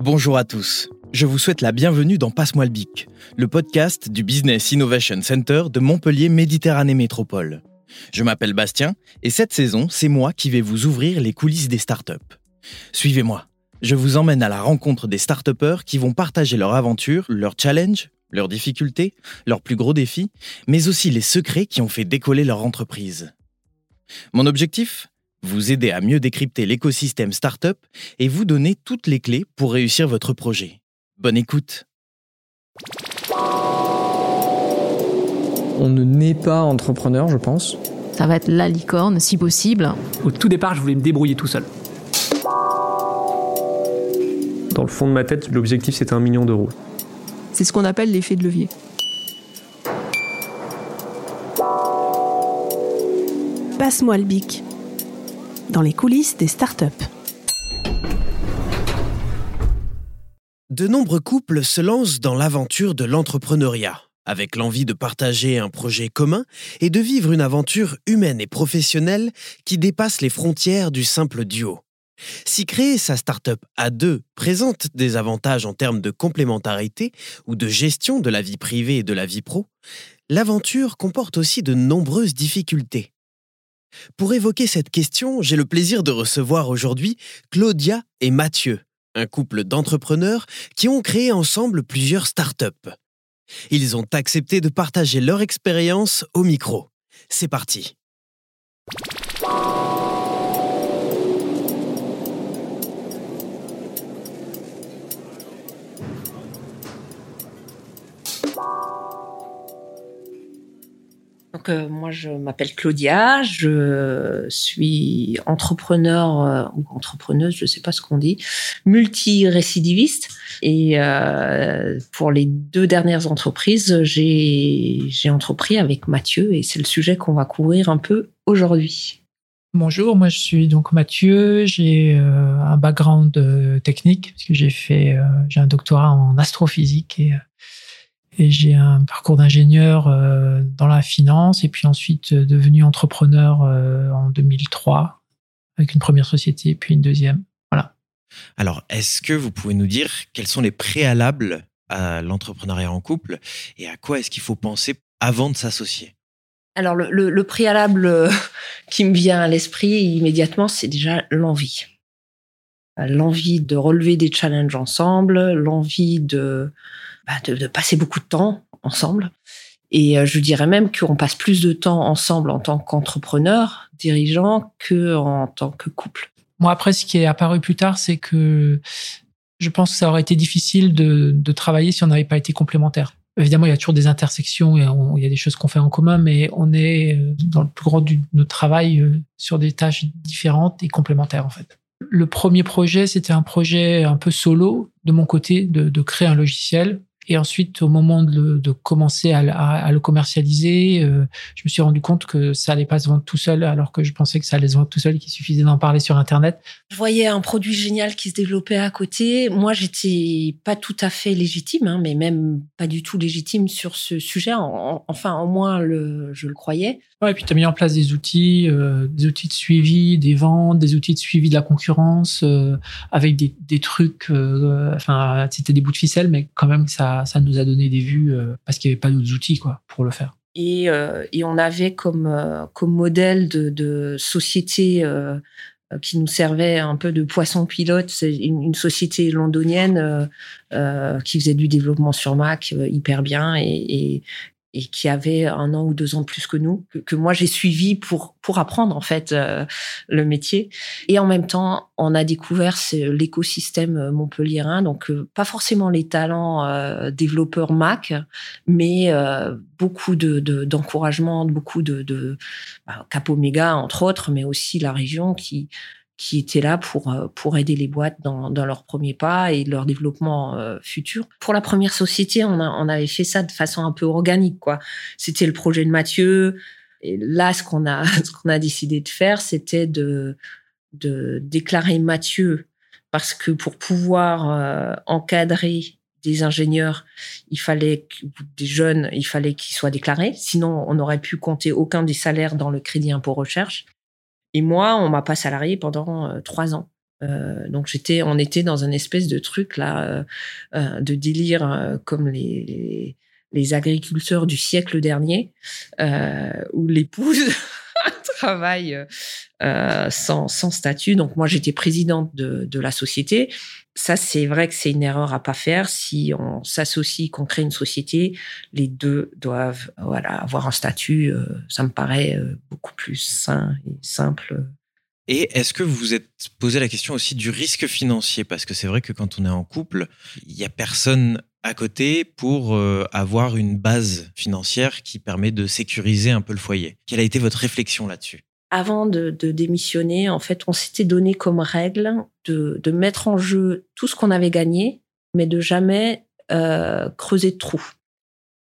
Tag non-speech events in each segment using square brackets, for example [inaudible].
Bonjour à tous. Je vous souhaite la bienvenue dans Passe-moi le bic, le podcast du Business Innovation Center de Montpellier Méditerranée Métropole. Je m'appelle Bastien et cette saison, c'est moi qui vais vous ouvrir les coulisses des startups. Suivez-moi. Je vous emmène à la rencontre des start qui vont partager leur aventure, leurs challenges, leurs difficultés, leurs plus gros défis, mais aussi les secrets qui ont fait décoller leur entreprise. Mon objectif? Vous aider à mieux décrypter l'écosystème startup et vous donner toutes les clés pour réussir votre projet. Bonne écoute On ne naît pas entrepreneur, je pense. Ça va être la licorne, si possible. Au tout départ, je voulais me débrouiller tout seul. Dans le fond de ma tête, l'objectif c'était un million d'euros. C'est ce qu'on appelle l'effet de levier. Passe-moi le bic. Dans les coulisses des startups. De nombreux couples se lancent dans l'aventure de l'entrepreneuriat, avec l'envie de partager un projet commun et de vivre une aventure humaine et professionnelle qui dépasse les frontières du simple duo. Si créer sa start-up à deux présente des avantages en termes de complémentarité ou de gestion de la vie privée et de la vie pro, l'aventure comporte aussi de nombreuses difficultés. Pour évoquer cette question, j'ai le plaisir de recevoir aujourd'hui Claudia et Mathieu, un couple d'entrepreneurs qui ont créé ensemble plusieurs start-up. Ils ont accepté de partager leur expérience au micro. C'est parti. Euh, moi je m'appelle Claudia, je suis entrepreneur euh, ou entrepreneuse, je sais pas ce qu'on dit, multi-récidiviste et euh, pour les deux dernières entreprises, j'ai j'ai entrepris avec Mathieu et c'est le sujet qu'on va couvrir un peu aujourd'hui. Bonjour, moi je suis donc Mathieu, j'ai un background technique parce que j'ai fait j'ai un doctorat en astrophysique et et j'ai un parcours d'ingénieur euh, dans la finance et puis ensuite euh, devenu entrepreneur euh, en 2003 avec une première société puis une deuxième. Voilà. Alors, est-ce que vous pouvez nous dire quels sont les préalables à l'entrepreneuriat en couple et à quoi est-ce qu'il faut penser avant de s'associer? Alors, le, le, le, préalable [laughs] qui me vient à l'esprit immédiatement, c'est déjà l'envie. L'envie de relever des challenges ensemble, l'envie de bah, de, passer beaucoup de temps ensemble. Et euh, je dirais même qu'on passe plus de temps ensemble en tant qu'entrepreneur, dirigeant, que en tant que couple. Moi, après, ce qui est apparu plus tard, c'est que je pense que ça aurait été difficile de, travailler si on n'avait pas été complémentaires. Évidemment, il y a toujours des intersections et il y a des choses qu'on fait en commun, mais on est euh, dans le plus grand de notre travail euh, sur des tâches différentes et complémentaires, en fait. Le premier projet, c'était un projet un peu solo de mon côté, de, créer un logiciel et ensuite, au moment de, de commencer à, à, le commercialiser, euh, je me suis rendu compte que ça allait pas se vendre tout seul, alors que je pensais que ça allait se vendre tout seul qu'il suffisait d'en parler sur Internet. Je voyais un produit génial qui se développait à côté. Moi, j'étais pas tout à fait légitime, hein, mais même pas du tout légitime sur ce sujet. enfin, au moins, le, je le croyais. Ouais, et puis tu as mis en place des outils, euh, des outils de suivi, des ventes, des outils de suivi de la concurrence, euh, avec des, des trucs. Enfin, c'était des bouts de ficelle, mais quand même ça ça, nous a donné des vues euh, parce qu'il n'y avait pas d'autres outils quoi, pour le faire. Et, euh, on avait comme, euh, comme modèle de, société qui nous servait un peu de poisson pilote. C'est une, société londonienne qui faisait du développement sur Mac hyper bien et, et qui avait un an ou deux ans de plus que nous, que, que moi j'ai suivi pour pour apprendre en fait euh, le métier. Et en même temps, on a découvert l'écosystème montpelliérain, donc euh, pas forcément les talents euh, développeurs Mac, mais euh, beaucoup de d'encouragement, beaucoup de, de bah, Cap Omega entre autres, mais aussi la région qui qui étaient là pour euh, pour aider les boîtes dans, dans leur premier pas et leur développement euh, futur. Pour la première société, on, a, on avait fait ça de façon un peu organique, quoi. C'était le projet de Mathieu. Et là, ce qu'on a [laughs] ce qu'on a décidé de faire, c'était de de déclarer Mathieu parce que pour pouvoir euh, encadrer des ingénieurs, il fallait des jeunes, il fallait qu'ils soient déclarés. Sinon, on n'aurait pu compter aucun des salaires dans le crédit impôt recherche. Et moi, on m'a pas salarié pendant euh, trois ans. Euh, donc j'étais, on était dans une espèce de truc là, euh, de délire comme les, les, agriculteurs du siècle dernier, où l'épouse travaille sans, sans statut. Donc moi j'étais présidente de, la société ça, c'est vrai que c'est une erreur à pas faire. Si on s'associe, qu'on crée une société, les deux doivent voilà avoir un statut. Euh, ça me paraît euh, beaucoup plus sain et simple. Et est-ce que vous vous êtes posé la question aussi du risque financier? Parce que c'est vrai que quand on est en couple, il y a personne à côté pour euh, avoir une base financière qui permet de sécuriser un peu le foyer. Quelle a été votre réflexion là-dessus? Avant de, démissionner, en fait, on s'était donné comme règle de, mettre en jeu tout ce qu'on avait gagné, mais de jamais euh, creuser de trous.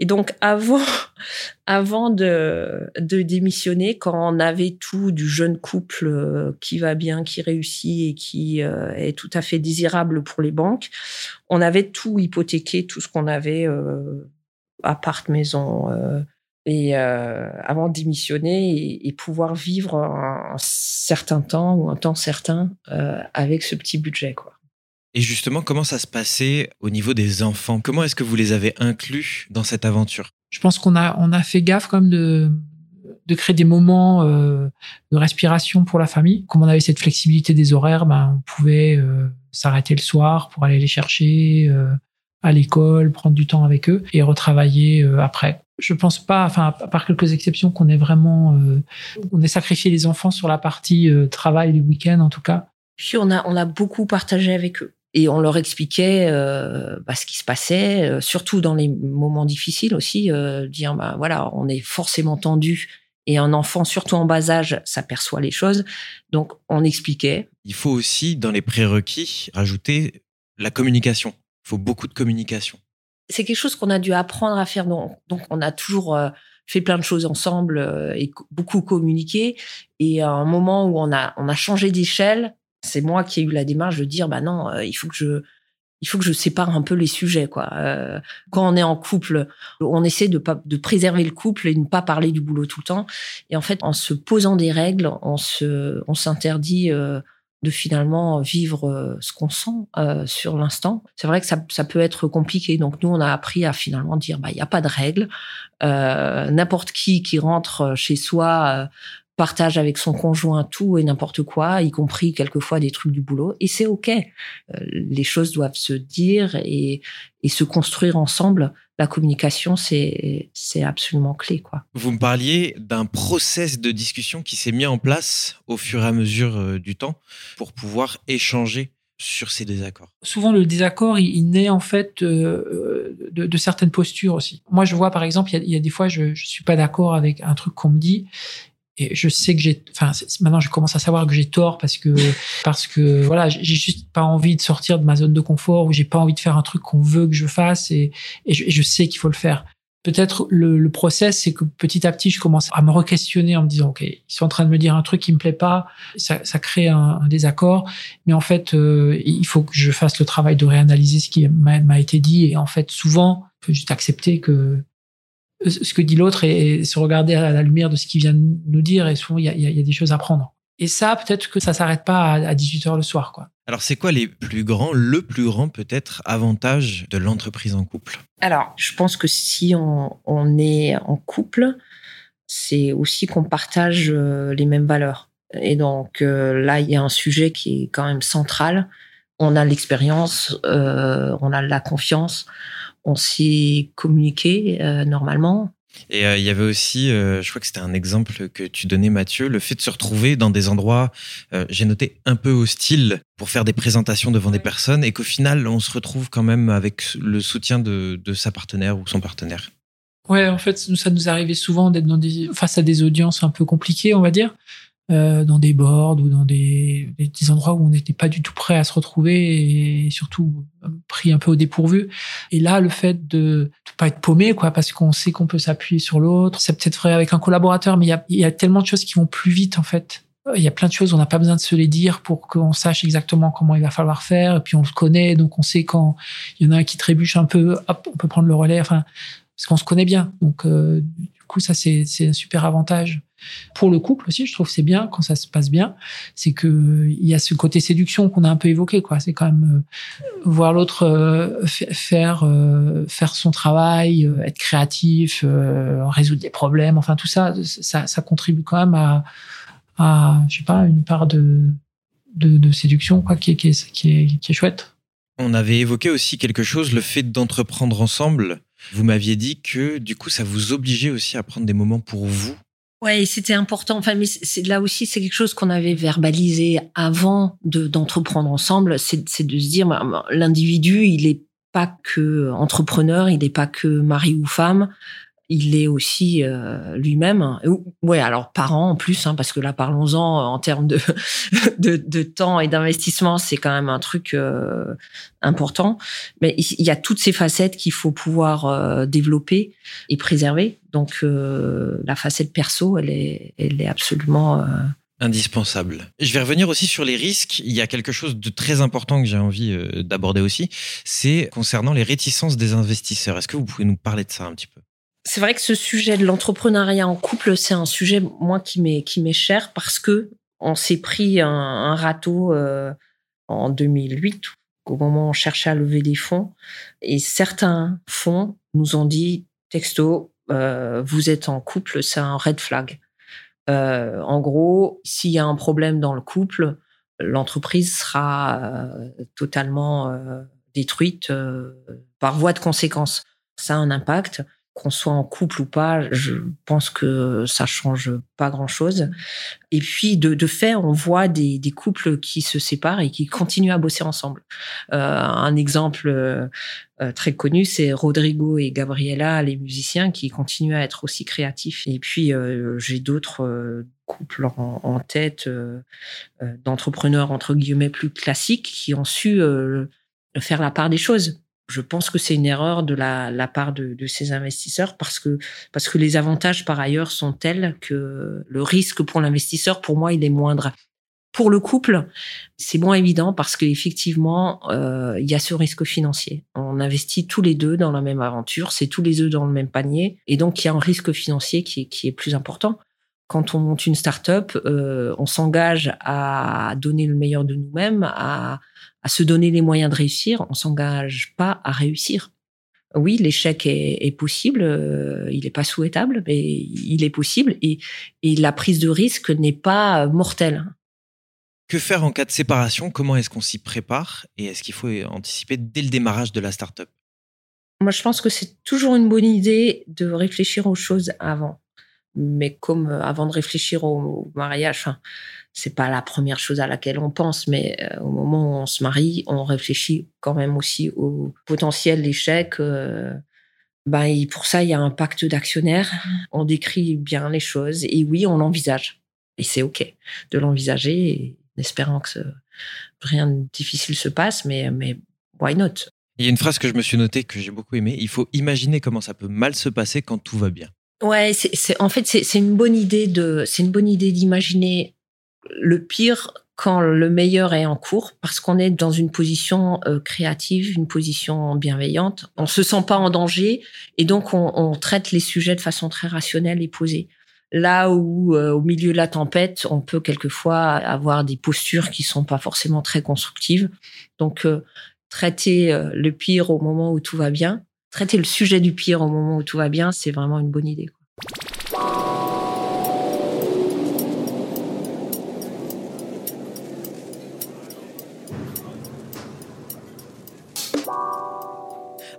Et donc, avant, [laughs] avant de, démissionner, quand on avait tout du jeune couple euh, qui va bien, qui réussit et qui euh, est tout à fait désirable pour les banques, on avait tout hypothéqué, tout ce qu'on avait, appart, maison, et euh, avant de démissionner et, pouvoir vivre un, certain temps ou un temps certain euh, avec ce petit budget quoi. Et justement, comment ça se passait au niveau des enfants? Comment est-ce que vous les avez inclus dans cette aventure? Je pense qu'on a on a fait gaffe quand même de de créer des moments euh, de respiration pour la famille. Comme on avait cette flexibilité des horaires, ben, on pouvait euh, s'arrêter le soir pour aller les chercher euh, à l'école, prendre du temps avec eux et retravailler après je pense pas, enfin, à part quelques exceptions, qu'on ait vraiment, euh, on ait sacrifié les enfants sur la partie euh, travail du week-end, en tout cas. Puis on a, on a beaucoup partagé avec eux et on leur expliquait euh, bah, ce qui se passait, surtout dans les moments difficiles aussi, dire bah voilà, on est forcément tendu et un enfant, surtout en bas âge, s'aperçoit les choses. Donc on expliquait. Il faut aussi dans les prérequis rajouter la communication. Il faut beaucoup de communication c'est quelque chose qu'on a dû apprendre à faire. Donc, on a toujours euh, fait plein de choses ensemble euh, et beaucoup communiqué. Et à un moment où on a, on a changé d'échelle, c'est moi qui ai eu la démarche de dire, bah non, euh, il faut que je, il faut que je sépare un peu les sujets, quoi. quand on est en couple, on essaie de pas, de préserver le couple et de ne pas parler du boulot tout le temps. Et en fait, en se posant des règles, on se, on s'interdit de finalement vivre euh, ce qu'on sent euh, sur l'instant. C'est vrai que ça, ça, peut être compliqué. Donc nous, on a appris à finalement dire, bah il n'y a pas de règles. Euh, n'importe qui qui rentre chez soi partage avec son conjoint tout et n'importe quoi, y compris quelquefois des trucs du boulot, et c'est ok. les choses doivent se dire et, et se construire ensemble la communication, c'est c'est absolument clé, quoi. Vous me parliez d'un process de discussion qui s'est mis en place au fur et à mesure euh, du temps pour pouvoir échanger sur ces désaccords. Souvent, le désaccord, il, naît en fait euh, de, certaines postures aussi. Moi, je vois par exemple, il y a, des fois, je, je suis pas d'accord avec un truc qu'on me dit, et je sais que j'ai enfin maintenant je commence à savoir que j'ai tort parce que parce que voilà j'ai juste pas envie de sortir de ma zone de confort ou j'ai pas envie de faire un truc qu'on veut que je fasse et, et je, sais qu'il faut le faire. Peut-être le, le process c'est que petit à petit je commence à me re-questionner en me disant ok ils sont en train de me dire un truc qui me plaît pas ça, crée un, un désaccord. Mais en fait euh, il faut que je fasse le travail de réanalyser ce qui m'a été dit. Et en fait souvent faut juste accepter que ce que dit l'autre et, se regarder à la lumière de ce qu'il vient de nous dire. Et souvent, il y a, y a, des choses à prendre. Et ça, peut-être que ça s'arrête pas à, 18 heures le soir, quoi. Alors, c'est quoi les plus grands, le plus grand peut-être avantage de l'entreprise en couple? Alors, je pense que si on, on est en couple, c'est aussi qu'on partage euh, les mêmes valeurs. Et donc euh, là, il y a un sujet qui est quand même central. On a l'expérience, euh, on a la confiance, on s'est communiqué euh, normalement. Et euh, il y avait aussi, euh, je crois que c'était un exemple que tu donnais, Mathieu, le fait de se retrouver dans des endroits, j'ai noté, un peu hostiles pour faire des présentations devant des personnes et qu'au final, on se retrouve quand même avec le soutien de, de sa partenaire ou son partenaire. Ouais, en fait, ça nous arrivait souvent d'être face à des audiences un peu compliquées, on va dire. Euh, dans des boards ou dans des, des, endroits où on n'était pas du tout prêt à se retrouver et surtout pris un peu au dépourvu. Et là, le fait de ne pas être paumé, quoi, parce qu'on sait qu'on peut s'appuyer sur l'autre, c'est peut-être vrai avec un collaborateur, mais il y a, y a, tellement de choses qui vont plus vite en fait il y a plein de choses, on n'a pas besoin de se les dire pour qu'on sache exactement comment il va falloir faire. Et puis on le connaît, donc on sait quand il y en a un qui trébuche un peu, hop, on peut prendre le relais. Enfin, parce qu'on se connaît bien. Donc euh, coup, ça c'est un super avantage. Pour le couple aussi, je trouve c'est bien quand ça se passe bien, c'est que il y a ce côté séduction qu'on a un peu évoqué quoi. C'est quand même euh, voir l'autre euh, faire faire son travail, être créatif, résoudre des problèmes. Enfin tout ça, ça, ça contribue quand même à je sais pas, une part de, de, séduction quoi, qui, est, qui, est, qui est chouette. On avait évoqué aussi quelque chose, le fait d'entreprendre ensemble. Vous m'aviez dit que du coup, ça vous obligeait aussi à prendre des moments pour vous. Ouais, c'était important. Enfin, mais c'est là aussi, c'est quelque chose qu'on avait verbalisé avant de d'entreprendre ensemble. C'est de se dire, bah, l'individu, il est pas que entrepreneur, il n'est pas que mari ou femme il est aussi euh, lui-même. Ouais, alors parent en plus, hein, parce que là, parlons-en en termes [laughs] de, de, temps et d'investissement, c'est quand même un truc euh, important. Mais il y a toutes ces facettes qu'il faut pouvoir euh, développer et préserver. Donc la facette perso, elle est, elle est absolument indispensable. Je vais revenir aussi sur les risques. Il y a quelque chose de très important que j'ai envie d'aborder aussi, c'est concernant les réticences des investisseurs. Est-ce que vous pouvez nous parler de ça un petit peu? C'est vrai que ce sujet de l'entrepreneuriat en couple, c'est un sujet moi qui m'est qui m'est cher parce que on s'est pris un, râteau euh, en 2008 au moment où on cherchait à lever des fonds et certains fonds nous ont dit texto euh, vous êtes en couple, c'est un red flag. Euh, en gros, s'il y a un problème dans le couple, l'entreprise sera totalement détruite par voie de conséquence. Ça a un impact qu'on soit en couple ou pas, je pense que ça change pas grand-chose. Et puis de, fait, on voit des, couples qui se séparent et qui continuent à bosser ensemble. Euh, un exemple euh, très connu, c'est Rodrigo et Gabriela, les musiciens, qui continuent à être aussi créatifs. Et puis euh, j'ai d'autres euh, couples en, en tête d'entrepreneurs entre guillemets plus classiques qui ont su faire la part des choses je pense que c'est une erreur de la, part de, ces investisseurs parce que parce que les avantages par ailleurs sont tels que le risque pour l'investisseur, pour moi, il est moindre. Pour le couple, c'est moins évident parce qu'effectivement, euh, il y a ce risque financier. On investit tous les deux dans la même aventure, c'est tous les œufs dans le même panier, et donc il y a un risque financier qui est, qui est plus important. Quand on monte une start-up, euh, on s'engage à donner le meilleur de nous-mêmes, à, à se donner les moyens de réussir, on s'engage pas à réussir. Oui, l'échec est, possible, euh, il n'est pas souhaitable, mais il est possible et, et la prise de risque n'est pas mortelle. Que faire en cas de séparation? Comment est-ce qu'on s'y prépare? Et est-ce qu'il faut anticiper dès le démarrage de la start-up? Moi, je pense que c'est toujours une bonne idée de réfléchir aux choses avant. Mais comme euh, avant de réfléchir au, mariage, enfin, c'est pas la première chose à laquelle on pense, mais euh, au moment où on se marie, on réfléchit quand même aussi au potentiel d'échec. Euh, ben, pour ça, il y a un pacte d'actionnaires. On décrit bien les choses et oui, on l'envisage. Et c'est OK de l'envisager en espérant que rien de difficile se passe, mais, mais why not? Il y a une phrase que je me suis notée que j'ai beaucoup aimée. Il faut imaginer comment ça peut mal se passer quand tout va bien. Ouais, c'est en fait c'est une bonne idée de c'est une bonne idée d'imaginer le pire quand le meilleur est en cours, parce qu'on est dans une position euh, créative, une position bienveillante. On se sent pas en danger et donc on, traite les sujets de façon très rationnelle et posée. Là où, euh, au milieu de la tempête, on peut quelquefois avoir des postures qui sont pas forcément très constructives. Donc, euh, traiter le pire au moment où tout va bien, traiter le sujet du pire au moment où tout va bien, c'est vraiment une bonne idée.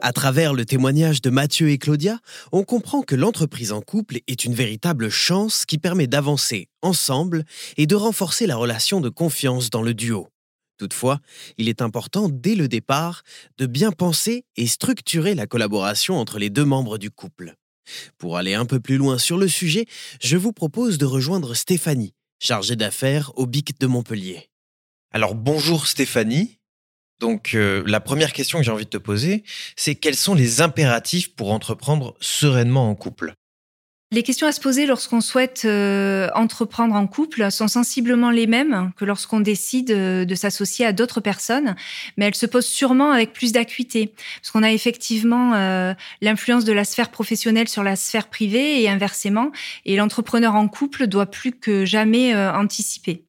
À travers le témoignage de Mathieu et Claudia, on comprend que l'entreprise en couple est une véritable chance qui permet d'avancer ensemble et de renforcer la relation de confiance dans le duo. Toutefois, il est important dès le départ de bien penser et structurer la collaboration entre les deux membres du couple. Pour aller un peu plus loin sur le sujet, je vous propose de rejoindre Stéphanie, chargée d'affaires au BIC de Montpellier. Alors bonjour Stéphanie, donc euh, la première question que j'ai envie de te poser, c'est quels sont les impératifs pour entreprendre sereinement en couple? Les questions à se poser lorsqu'on souhaite euh, entreprendre en couple sont sensiblement les mêmes que lorsqu'on décide euh, de s'associer à d'autres personnes, mais elles se posent sûrement avec plus d'acuité, parce qu'on a effectivement l'influence de la sphère professionnelle sur la sphère privée et inversement, et l'entrepreneur en couple doit plus que jamais anticiper.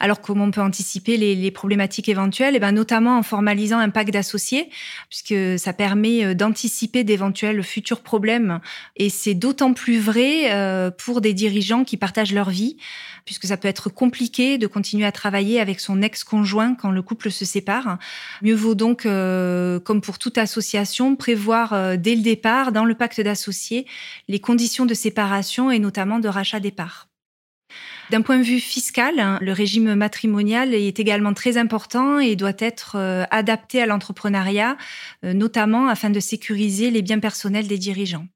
Alors comment on peut anticiper les, problématiques éventuelles? Et eh ben notamment en formalisant un pacte d'associés, puisque ça permet euh, d'anticiper d'éventuels futurs problèmes. Et c'est d'autant plus vrai euh, pour des dirigeants qui partagent leur vie, puisque ça peut être compliqué de continuer à travailler avec son ex-conjoint quand le couple se sépare. Mieux vaut donc, euh, comme pour toute association, prévoir dès le départ, dans le pacte d'associés, les conditions de séparation et notamment de rachat des parts. D'un point de vue fiscal, le régime matrimonial est également très important et doit être euh, adapté à l'entrepreneuriat, euh, notamment afin de sécuriser les biens personnels des dirigeants.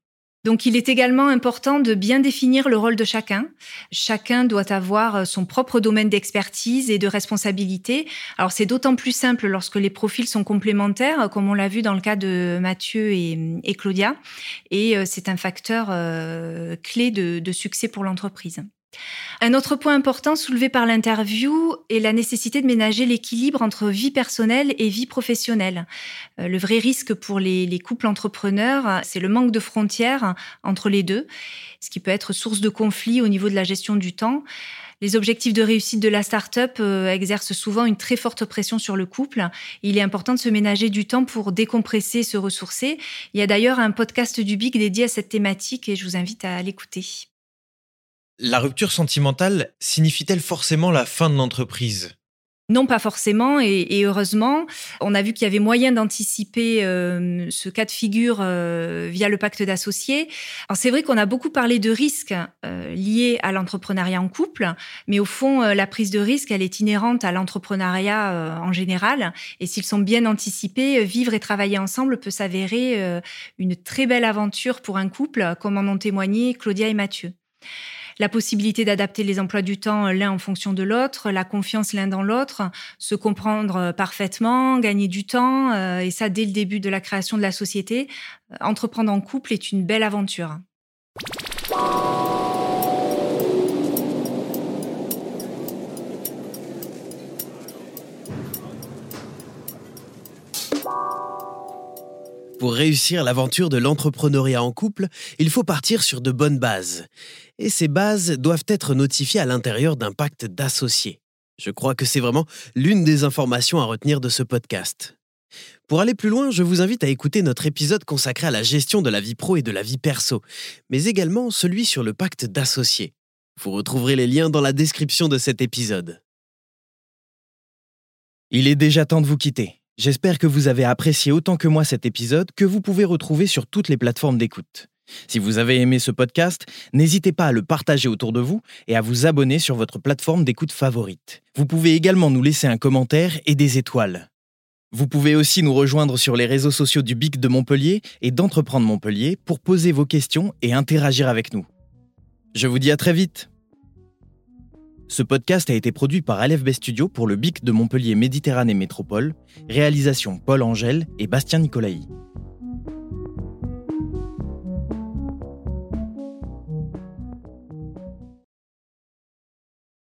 Donc il est également important de bien définir le rôle de chacun. Chacun doit avoir euh, son propre domaine d'expertise et de responsabilité. Alors c'est d'autant plus simple lorsque les profils sont complémentaires, comme on l'a vu dans le cas de Mathieu et, Claudia. Et c'est un facteur clé de succès pour l'entreprise. Un autre point important soulevé par l'interview est la nécessité de ménager l'équilibre entre vie personnelle et vie professionnelle. Euh, le vrai risque pour les, couples entrepreneurs, c'est le manque de frontières entre les deux, ce qui peut être source de conflits au niveau de la gestion du temps. Les objectifs de réussite de la start-up euh, exercent souvent une très forte pression sur le couple. Il est important de se ménager du temps pour décompresser, se ressourcer. Il y a d'ailleurs un podcast du BIC dédié à cette thématique et je vous invite à l'écouter. La rupture sentimentale signifie-t-elle forcément la fin de l'entreprise? Non, pas forcément, et, heureusement, on a vu qu'il y avait moyen d'anticiper euh, ce cas de figure euh, via le pacte d'associés. Alors c'est vrai qu'on a beaucoup parlé de risques euh, liés à l'entrepreneuriat en couple, mais au fond, la prise de risque, elle est inhérente à l'entrepreneuriat en général, et s'ils sont bien anticipés, vivre et travailler ensemble peut s'avérer une très belle aventure pour un couple, comme en ont témoigné Claudia et Mathieu la possibilité d'adapter les emplois du temps euh, l'un en fonction de l'autre, la confiance l'un dans l'autre, se comprendre euh, parfaitement, gagner du temps, euh, et ça dès le début de la création de la société. Entreprendre en couple est une belle aventure. Pour réussir l'aventure de l'entrepreneuriat en couple, il faut partir sur de bonnes bases. Et ces bases doivent être notifiées à l'intérieur d'un pacte d'associés. Je crois que c'est vraiment l'une des informations à retenir de ce podcast. Pour aller plus loin, je vous invite à écouter notre épisode consacré à la gestion de la vie pro et de la vie perso, mais également celui sur le pacte d'associés. Vous retrouverez les liens dans la description de cet épisode. Il est déjà temps de vous quitter. J'espère que vous avez apprécié autant que moi cet épisode que vous pouvez retrouver sur toutes les plateformes d'écoute. Si vous avez aimé ce podcast, n'hésitez pas à le partager autour de vous et à vous abonner sur votre plateforme d'écoute favorite. Vous pouvez également nous laisser un commentaire et des étoiles. Vous pouvez aussi nous rejoindre sur les réseaux sociaux du BIC de Montpellier et d'Entreprendre Montpellier pour poser vos questions et interagir avec nous. Je vous dis à très vite ce podcast a été produit par LFB Studio pour le BIC de Montpellier Méditerranée Métropole, réalisation Paul Angèle et Bastien Nicolaï.